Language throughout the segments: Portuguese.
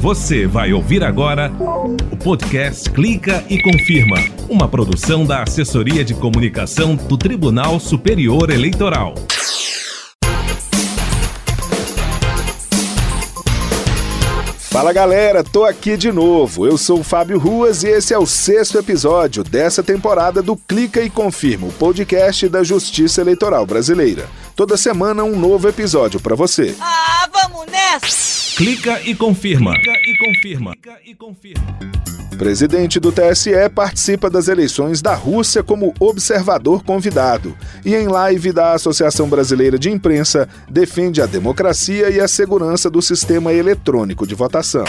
Você vai ouvir agora o podcast Clica e Confirma, uma produção da Assessoria de Comunicação do Tribunal Superior Eleitoral. Fala galera, tô aqui de novo. Eu sou o Fábio Ruas e esse é o sexto episódio dessa temporada do Clica e Confirma, o podcast da Justiça Eleitoral Brasileira. Toda semana um novo episódio para você. Ah, vamos nessa! Clica e confirma. Clica e confirma. Clica e confirma. Presidente do TSE participa das eleições da Rússia como observador convidado e, em live da Associação Brasileira de Imprensa, defende a democracia e a segurança do sistema eletrônico de votação.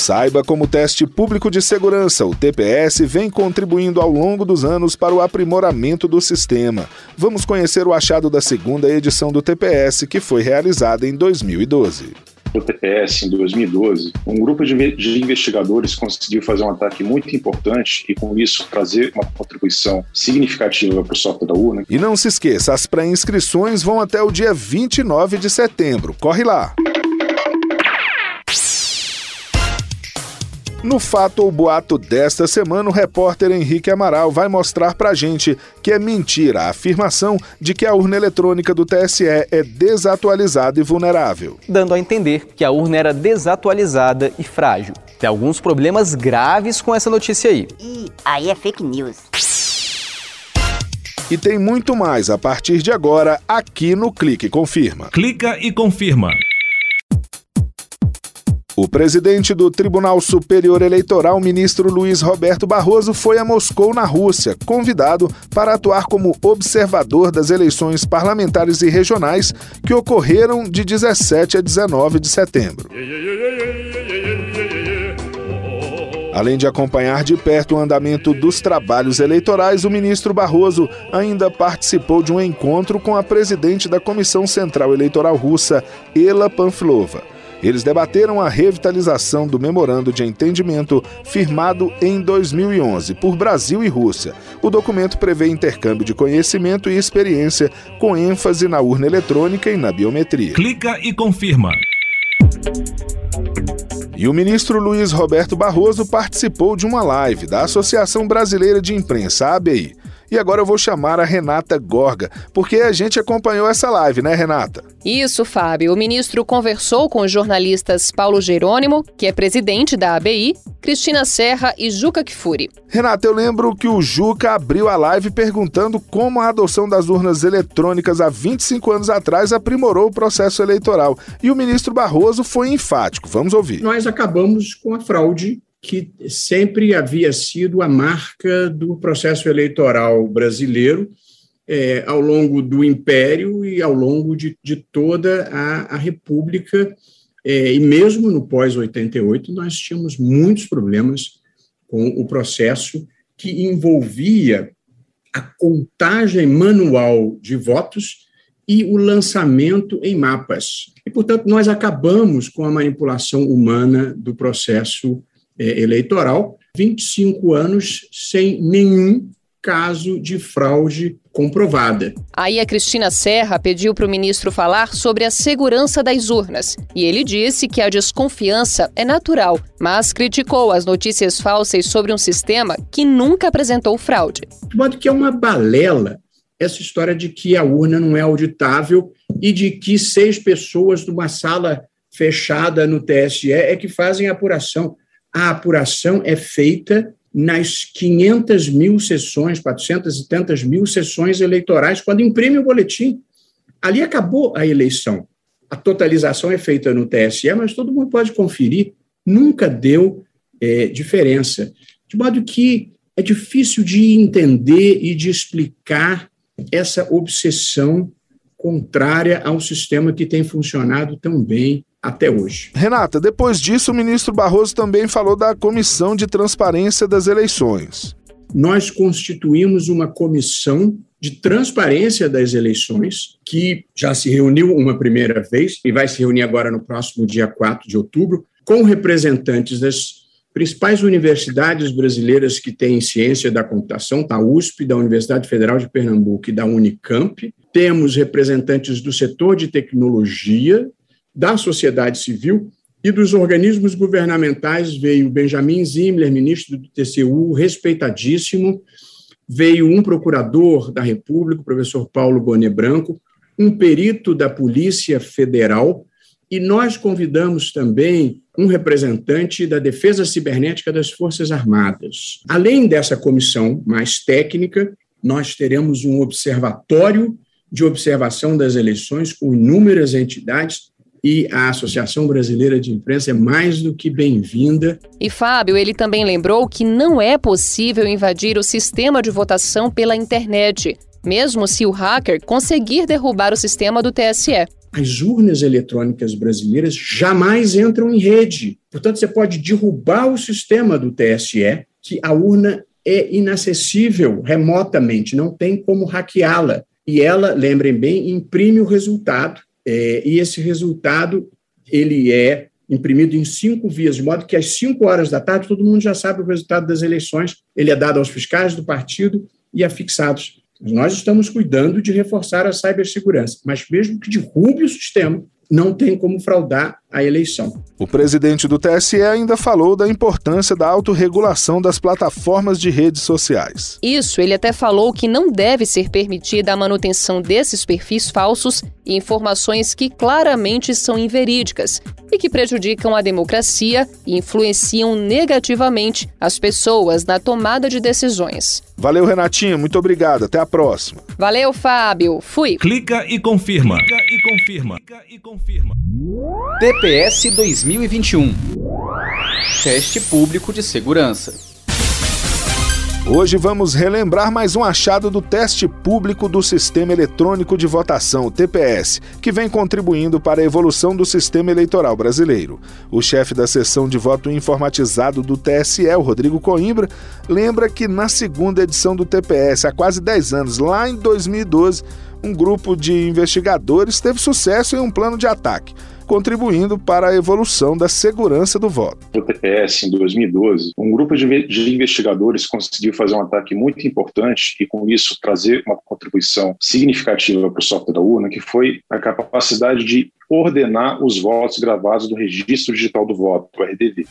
Saiba como o teste público de segurança, o TPS, vem contribuindo ao longo dos anos para o aprimoramento do sistema. Vamos conhecer o achado da segunda edição do TPS, que foi realizada em 2012 do TPS em 2012, um grupo de, investigadores conseguiu fazer um ataque muito importante e, com isso, trazer uma contribuição significativa para o software da urna. E não se esqueça, as pré-inscrições vão até o dia 29 de setembro. Corre lá! No fato ou boato desta semana, o repórter Henrique Amaral vai mostrar pra gente que é mentira a afirmação de que a urna eletrônica do TSE é desatualizada e vulnerável. Dando a entender que a urna era desatualizada e frágil. Tem alguns problemas graves com essa notícia aí. E aí é fake news. E tem muito mais a partir de agora aqui no Clique Confirma. Clica e confirma. O presidente do Tribunal Superior Eleitoral, ministro Luiz Roberto Barroso, foi a Moscou, na Rússia, convidado para atuar como observador das eleições parlamentares e regionais que ocorreram de 17 a 19 de setembro. Além de acompanhar de perto o andamento dos trabalhos eleitorais, o ministro Barroso ainda participou de um encontro com a presidente da Comissão Central Eleitoral Russa, Ela Panfilova. Eles debateram a revitalização do memorando de entendimento firmado em 2011 por Brasil e Rússia. O documento prevê intercâmbio de conhecimento e experiência com ênfase na urna eletrônica e na biometria. Clica e confirma. E o ministro Luiz Roberto Barroso participou de uma live da Associação Brasileira de Imprensa, ABI. E agora eu vou chamar a Renata Gorga, porque a gente acompanhou essa live, né, Renata? Isso, Fábio. O ministro conversou com os jornalistas Paulo Jerônimo, que é presidente da ABI, Cristina Serra e Juca Kfouri. Renata, eu lembro que o Juca abriu a live perguntando como a adoção das urnas eletrônicas há 25 anos atrás aprimorou o processo eleitoral. E o ministro Barroso foi enfático. Vamos ouvir. Nós acabamos com a fraude que sempre havia sido a marca do processo eleitoral brasileiro é, ao longo do Império e ao longo de, de toda a, a República, é, e mesmo no pós-88, nós tínhamos muitos problemas com o processo que envolvia a contagem manual de votos e o lançamento em mapas. E, portanto, nós acabamos com a manipulação humana do processo eleitoral, 25 anos sem nenhum caso de fraude comprovada. Aí a Cristina Serra pediu para o ministro falar sobre a segurança das urnas. E ele disse que a desconfiança é natural, mas criticou as notícias falsas sobre um sistema que nunca apresentou fraude. De modo que é uma balela essa história de que a urna não é auditável e de que seis pessoas numa sala fechada no TSE é que fazem a apuração a apuração é feita nas 500 mil sessões, 400 e tantas mil sessões eleitorais, quando imprime o boletim. Ali acabou a eleição. A totalização é feita no TSE, mas todo mundo pode conferir. Nunca deu é, diferença. De modo que é difícil de entender e de explicar essa obsessão contrária ao sistema que tem funcionado tão bem até hoje. Renata, depois disso, o ministro Barroso também falou da Comissão de Transparência das Eleições. Nós constituímos uma comissão de transparência das eleições, que já se reuniu uma primeira vez e vai se reunir agora no próximo dia 4 de outubro, com representantes das principais universidades brasileiras que têm ciência da computação, da USP, da Universidade Federal de Pernambuco e da Unicamp. Temos representantes do setor de tecnologia, da sociedade civil E dos organismos governamentais veio Benjamin Zimler, ministro do TCU, respeitadíssimo, veio um procurador da República, o professor Paulo Bonet Branco, um perito da Polícia Federal, e nós convidamos também um representante da Defesa Cibernética das Forças Armadas. Além dessa comissão mais técnica, nós teremos um observatório de observação das eleições com inúmeras entidades e a Associação Brasileira de Imprensa é mais do que bem-vinda. E Fábio, ele também lembrou que não é possível invadir o sistema de votação pela internet, mesmo se o hacker conseguir derrubar o sistema do TSE. As urnas eletrônicas brasileiras jamais entram em rede. Portanto, você pode derrubar o sistema do TSE, que a urna é inacessível remotamente, não tem como hackeá-la. E ela, lembrem bem, imprime o resultado é, e esse resultado ele é imprimido em cinco vias, de modo que às cinco horas da tarde todo mundo já sabe o resultado das eleições. Ele é dado aos fiscais do partido e a fixados. Nós estamos cuidando de reforçar a cibersegurança, mas mesmo que derrube o sistema, não tem como fraudar a eleição. O presidente do TSE ainda falou da importância da autorregulação das plataformas de redes sociais. Isso, ele até falou que não deve ser permitida a manutenção desses perfis falsos e informações que claramente são inverídicas e que prejudicam a democracia e influenciam negativamente as pessoas na tomada de decisões. Valeu, Renatinha. Muito obrigado. Até a próxima. Valeu, Fábio. Fui. Clica e confirma. Clica e confirma. Clica e confirma. TPS 2021 Teste Público de Segurança. Hoje vamos relembrar mais um achado do teste público do Sistema Eletrônico de Votação, TPS, que vem contribuindo para a evolução do sistema eleitoral brasileiro. O chefe da seção de voto informatizado do TSE, Rodrigo Coimbra, lembra que na segunda edição do TPS, há quase 10 anos, lá em 2012, um grupo de investigadores teve sucesso em um plano de ataque contribuindo para a evolução da segurança do voto. No TPS, em 2012, um grupo de investigadores conseguiu fazer um ataque muito importante e, com isso, trazer uma contribuição significativa para o software da urna, que foi a capacidade de ordenar os votos gravados do Registro Digital do Voto, o RDV.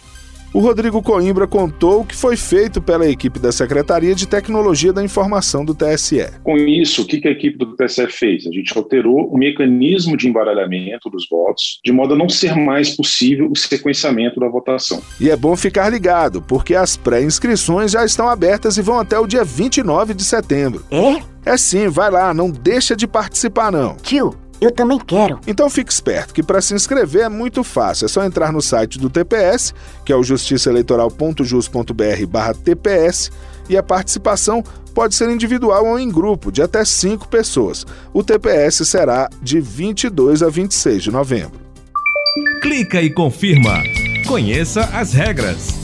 O Rodrigo Coimbra contou o que foi feito pela equipe da Secretaria de Tecnologia da Informação do TSE. Com isso, o que a equipe do TSE fez? A gente alterou o mecanismo de embaralhamento dos votos, de modo a não ser mais possível o sequenciamento da votação. E é bom ficar ligado, porque as pré-inscrições já estão abertas e vão até o dia 29 de setembro. É? É sim, vai lá, não deixa de participar não. Tio, eu também quero. Então fique esperto que para se inscrever é muito fácil. É só entrar no site do TPS, que é o justiçaeleitoral.jus.br/tps, e a participação pode ser individual ou em grupo, de até cinco pessoas. O TPS será de 22 a 26 de novembro. Clica e confirma. Conheça as regras.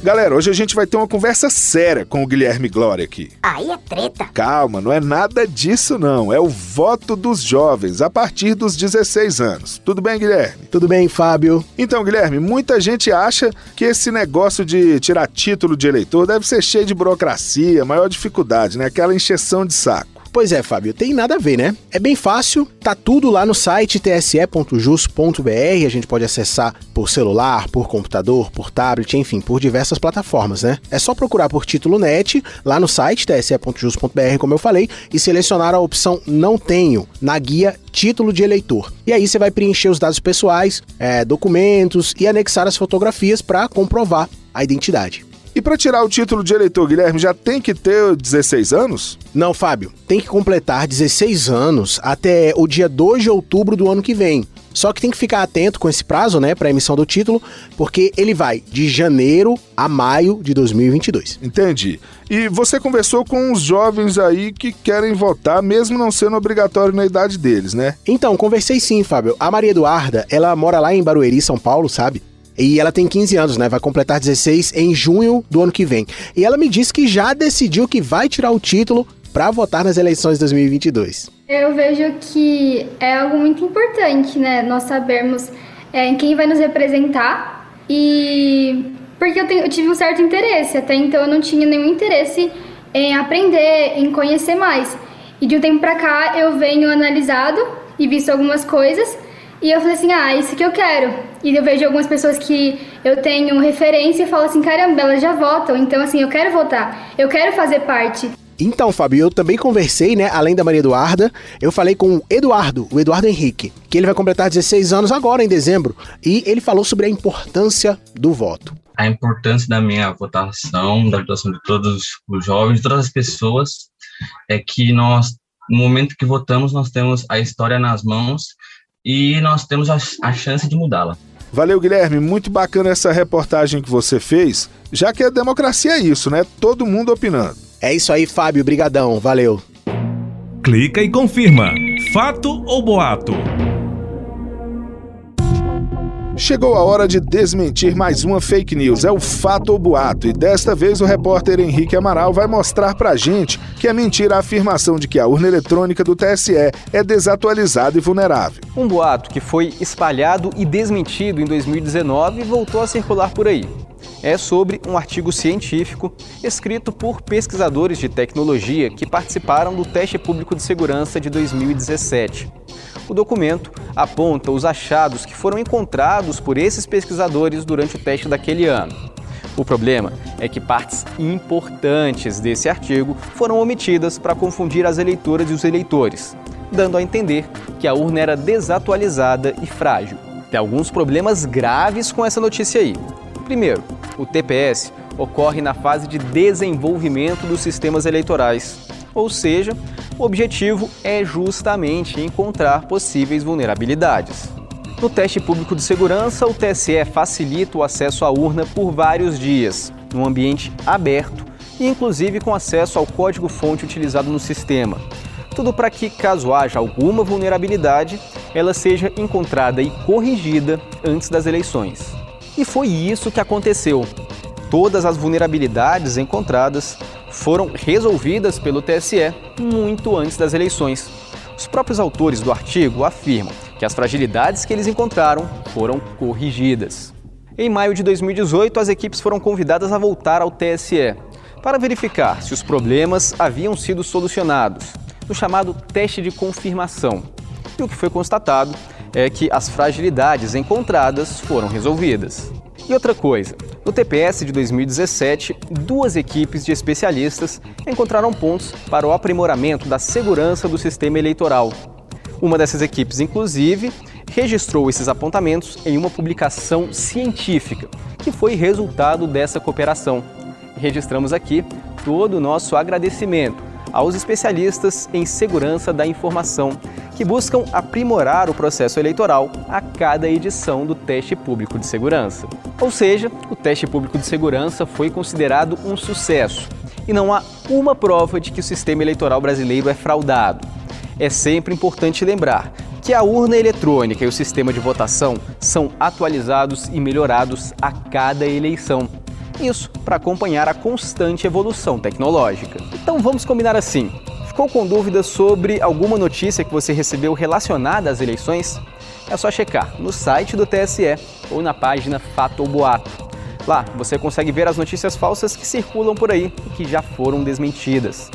Galera, hoje a gente vai ter uma conversa séria com o Guilherme Glória aqui. Aí é treta. Calma, não é nada disso não. É o voto dos jovens a partir dos 16 anos. Tudo bem, Guilherme? Tudo bem, Fábio. Então, Guilherme, muita gente acha que esse negócio de tirar título de eleitor deve ser cheio de burocracia, maior dificuldade, né? Aquela encheção de saco. Pois é, Fábio, tem nada a ver, né? É bem fácil, tá tudo lá no site tse.jus.br, a gente pode acessar por celular, por computador, por tablet, enfim, por diversas plataformas, né? É só procurar por título net lá no site tse.jus.br, como eu falei, e selecionar a opção Não Tenho na guia Título de Eleitor. E aí você vai preencher os dados pessoais, é, documentos e anexar as fotografias para comprovar a identidade. E para tirar o título de eleitor, Guilherme, já tem que ter 16 anos? Não, Fábio. Tem que completar 16 anos até o dia 2 de outubro do ano que vem. Só que tem que ficar atento com esse prazo, né, para emissão do título, porque ele vai de janeiro a maio de 2022. Entendi. E você conversou com os jovens aí que querem votar, mesmo não sendo obrigatório na idade deles, né? Então, conversei sim, Fábio. A Maria Eduarda, ela mora lá em Barueri, São Paulo, sabe? E ela tem 15 anos, né? Vai completar 16 em junho do ano que vem. E ela me disse que já decidiu que vai tirar o título para votar nas eleições de 2022. Eu vejo que é algo muito importante, né? Nós sabermos é, quem vai nos representar e porque eu, tenho, eu tive um certo interesse até então eu não tinha nenhum interesse em aprender, em conhecer mais. E de um tempo para cá eu venho analisado e visto algumas coisas E eu falei assim, ah, isso que eu quero. E eu vejo algumas pessoas que eu tenho referência e falo assim, caramba, elas já votam, então assim, eu quero votar, eu quero fazer parte. Então, Fábio, eu também conversei, né, além da Maria Eduarda, eu falei com o Eduardo, o Eduardo Henrique, que ele vai completar 16 anos agora, em dezembro, e ele falou sobre a importância do voto. A importância da minha votação, da votação de todos os jovens, de todas as pessoas, é que nós, no momento que votamos, nós temos a história nas mãos e nós temos a, a chance de mudá-la. Valeu, Guilherme. Muito bacana essa reportagem que você fez, já que a democracia é isso, né? Todo mundo opinando. É isso aí, Fábio. Brigadão. Valeu. Clica e confirma. Fato ou boato? Chegou a hora de desmentir mais uma fake news, é o fato ou boato, e desta vez o repórter Henrique Amaral vai mostrar pra gente que é mentira a afirmação de que a urna eletrônica do TSE é desatualizada e vulnerável. Um boato que foi espalhado e desmentido em 2019 voltou a circular por aí é sobre um artigo científico escrito por pesquisadores de tecnologia que participaram do teste público de segurança de 2017. O documento aponta os achados que foram encontrados por esses pesquisadores durante o teste daquele ano. O problema é que partes importantes desse artigo foram omitidas para confundir as eleitoras e os eleitores, dando a entender que a urna era desatualizada e frágil. Tem alguns problemas graves com essa notícia aí. Primeiro, o TPS ocorre na fase de desenvolvimento dos sistemas eleitorais, ou seja, o objetivo é justamente encontrar possíveis vulnerabilidades. No teste público de segurança, o TSE facilita o acesso à urna por vários dias, num ambiente aberto e inclusive com acesso ao código-fonte utilizado no sistema. Tudo para que, caso haja alguma vulnerabilidade, ela seja encontrada e corrigida antes das eleições. E foi isso que aconteceu. Todas as vulnerabilidades encontradas foram resolvidas pelo TSE muito antes das eleições. Os próprios autores do artigo afirmam que as fragilidades que eles encontraram foram corrigidas. Em maio de 2018, as equipes foram convidadas a voltar ao TSE para verificar se os problemas haviam sido solucionados, no chamado teste de confirmação. E o que foi constatado é que as fragilidades encontradas foram resolvidas. E outra coisa, no TPS de 2017, duas equipes de especialistas encontraram pontos para o aprimoramento da segurança do sistema eleitoral. Uma dessas equipes, inclusive, registrou esses apontamentos em uma publicação científica, que foi resultado dessa cooperação. registramos aqui todo o nosso agradecimento aos especialistas em segurança da informação que buscam aprimorar o processo eleitoral a cada edição do teste público de segurança. Ou seja, o teste público de segurança foi considerado um sucesso e não há uma prova de que o sistema eleitoral brasileiro é fraudado. É sempre importante lembrar que a urna eletrônica e o sistema de votação são atualizados e melhorados a cada eleição. Isso para acompanhar a constante evolução tecnológica. Então vamos combinar assim. Ficou com dúvidas sobre alguma notícia que você recebeu relacionada às eleições? É só checar no site do TSE ou na página Fato ou Boato. Lá você consegue ver as notícias falsas que circulam por aí e que já foram desmentidas.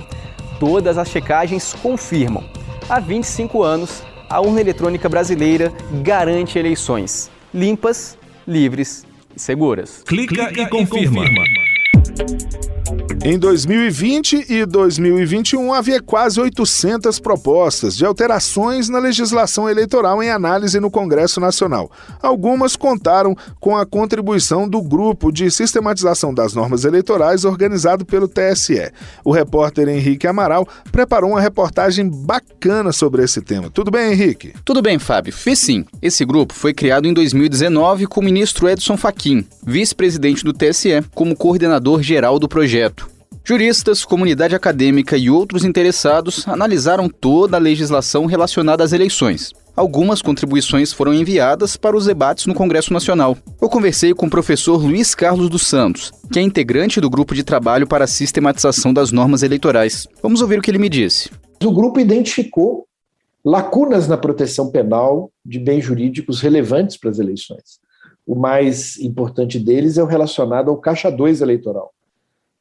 Todas as checagens confirmam. Há 25 anos, a urna eletrônica brasileira garante eleições limpas, livres seguras. Clica, Clica e, confirma. e confirma. Em 2020 e 2021 havia quase 800 propostas de alterações na legislação eleitoral em análise no Congresso Nacional. Algumas contaram com a contribuição do Grupo de Sistematização das Normas Eleitorais organizado pelo TSE. O repórter Henrique Amaral preparou uma reportagem bacana sobre esse tema. Tudo bem, Henrique? Tudo bem, Fábio. Fiz sim. Esse grupo foi criado em 2019 com o ministro Edson Fachin, vice-presidente do TSE, como coordenador geral do projeto. Juristas, comunidade acadêmica e outros interessados analisaram toda a legislação relacionada às eleições. Algumas contribuições foram enviadas para os debates no Congresso Nacional. Eu conversei com o professor Luiz Carlos dos Santos, que é integrante do grupo de trabalho para a sistematização das normas eleitorais. Vamos ouvir o que ele me disse. O grupo identificou lacunas na proteção penal de bens jurídicos relevantes para as eleições. O mais importante deles é o relacionado ao caixa 2 eleitoral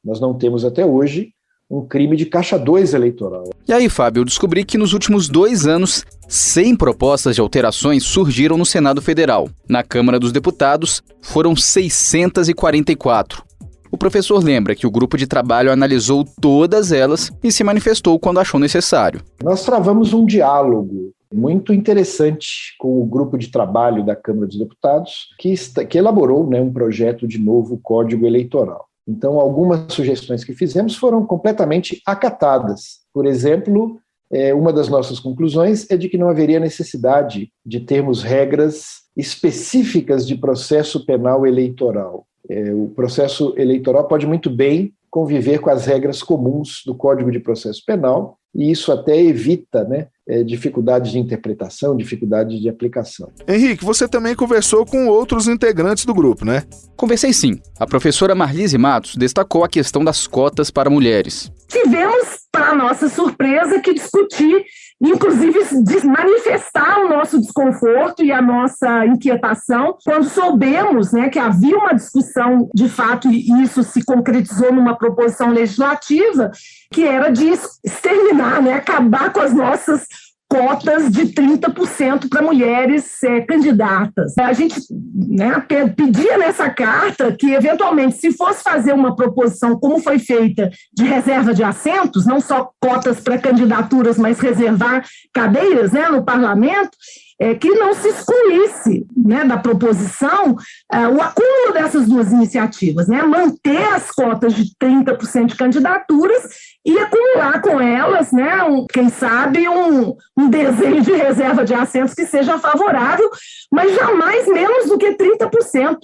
nós não temos até hoje um crime de caixa 2 eleitoral. E aí, Fábio, eu descobri que nos últimos dois anos, 100 propostas de alterações surgiram no Senado Federal. Na Câmara dos Deputados, foram 644. O professor lembra que o grupo de trabalho analisou todas elas e se manifestou quando achou necessário. Nós travamos um diálogo muito interessante com o grupo de trabalho da Câmara dos Deputados, que, está, que elaborou né, um projeto de novo Código Eleitoral. Então, algumas sugestões que fizemos foram completamente acatadas. Por exemplo, é, uma das nossas conclusões é de que não haveria necessidade de termos regras específicas de processo penal eleitoral. É, o processo eleitoral pode muito bem conviver com as regras comuns do Código de Processo Penal, e isso até evita né, é, dificuldades de interpretação, dificuldades de aplicação. Henrique, você também conversou com outros integrantes do grupo, né? Conversei sim. A professora Marlise Matos destacou a questão das cotas para mulheres. Tivemos, para nossa surpresa, que discutir inclusive manifestar o nosso desconforto e a nossa inquietação quando soubemos né, que havia uma discussão de fato e isso se concretizou numa proposição legislativa que era de exterminar, né, acabar com as nossas cotas de 30% para mulheres é, candidatas. A gente né, pedia nessa carta que, eventualmente, se fosse fazer uma proposição, como foi feita, de reserva de assentos, não só cotas para candidaturas, mas reservar cadeiras né, no parlamento, é, que não se excluísse né, da proposição é, o acúmulo dessas duas iniciativas, né, manter as cotas de 30% de candidaturas e acumular com elas, né, um, quem sabe, um, um desenho de reserva de assentos que seja favorável, mas jamais menos do que 30%.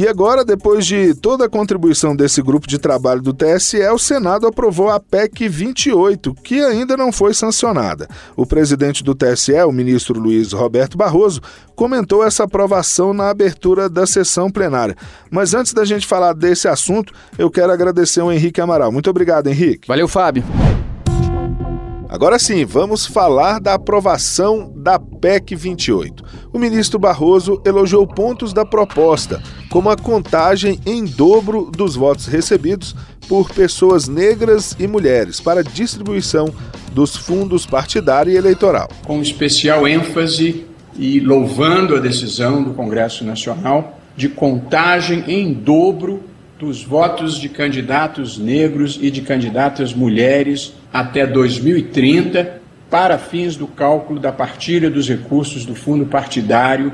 E agora, depois de toda a contribuição desse grupo de trabalho do TSE, o Senado aprovou a PEC 28, que ainda não foi sancionada. O presidente do TSE, o ministro Luiz Roberto Barroso, comentou essa aprovação na abertura da sessão plenária. Mas antes da gente falar desse assunto, eu quero agradecer ao Henrique Amaral. Muito obrigado, Henrique. Valeu, Fábio. Agora sim, vamos falar da aprovação da PEC 28. O ministro Barroso elogiou pontos da proposta, como a contagem em dobro dos votos recebidos por pessoas negras e mulheres para distribuição dos fundos partidário e eleitoral. Com especial ênfase e louvando a decisão do Congresso Nacional de contagem em dobro dos votos de candidatos negros e de candidatas mulheres até 2030 para fins do cálculo da partilha dos recursos do fundo partidário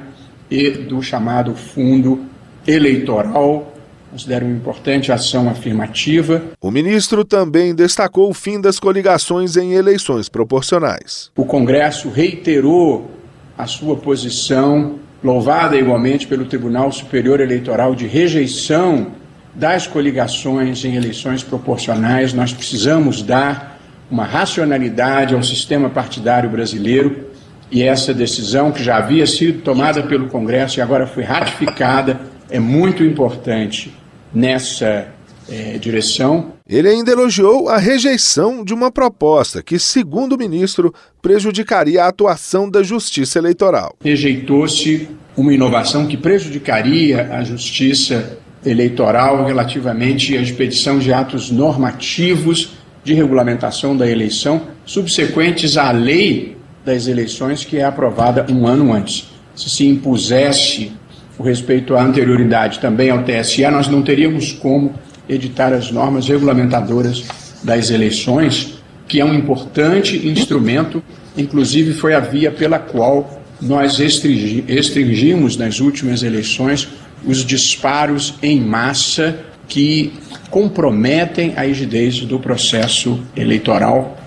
e do chamado fundo eleitoral. Considero uma importante ação afirmativa. O ministro também destacou o fim das coligações em eleições proporcionais. O Congresso reiterou a sua posição, louvada igualmente pelo Tribunal Superior Eleitoral, de rejeição das coligações em eleições proporcionais. Nós precisamos dar uma racionalidade ao sistema partidário brasileiro e essa decisão, que já havia sido tomada pelo Congresso e agora foi ratificada, é muito importante nessa é, direção. Ele ainda elogiou a rejeição de uma proposta que, segundo o ministro, prejudicaria a atuação da Justiça Eleitoral. Rejeitou-se uma inovação que prejudicaria a Justiça Eleitoral relativamente à expedição de atos normativos de regulamentação da eleição subsequentes à lei das eleições que é aprovada um ano antes. Se se impusesse o respeito à anterioridade também ao TSE, nós não teríamos como editar as normas regulamentadoras das eleições, que é um importante instrumento, inclusive foi a via pela qual nós restringimos nas últimas eleições os disparos em massa que comprometem a rigidez do processo eleitoral.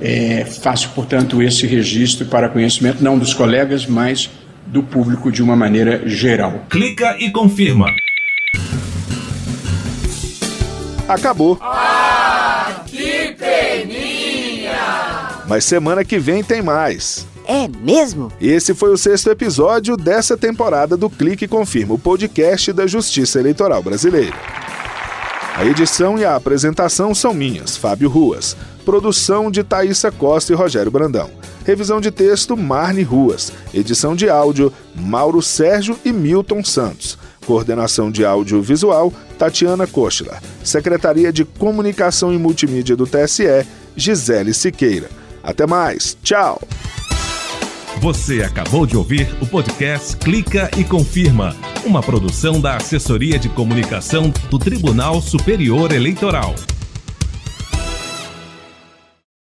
É, faço, portanto, esse registro para conhecimento não dos colegas, mas do público de uma maneira geral. Clica e confirma. Acabou. Ah, que peninha! Mas semana que vem tem mais. É mesmo? Esse foi o sexto episódio dessa temporada do Clique Confirma, o podcast da Justiça Eleitoral Brasileira. A edição e a apresentação são minhas, Fábio Ruas. Produção de Thaisa Costa e Rogério Brandão. Revisão de texto, Marne Ruas. Edição de áudio, Mauro Sérgio e Milton Santos. Coordenação de Audiovisual, Tatiana Kochler. Secretaria de Comunicação e Multimídia do TSE, Gisele Siqueira. Até mais. Tchau. Você acabou de ouvir o podcast Clica e Confirma, uma produção da Assessoria de Comunicação do Tribunal Superior Eleitoral.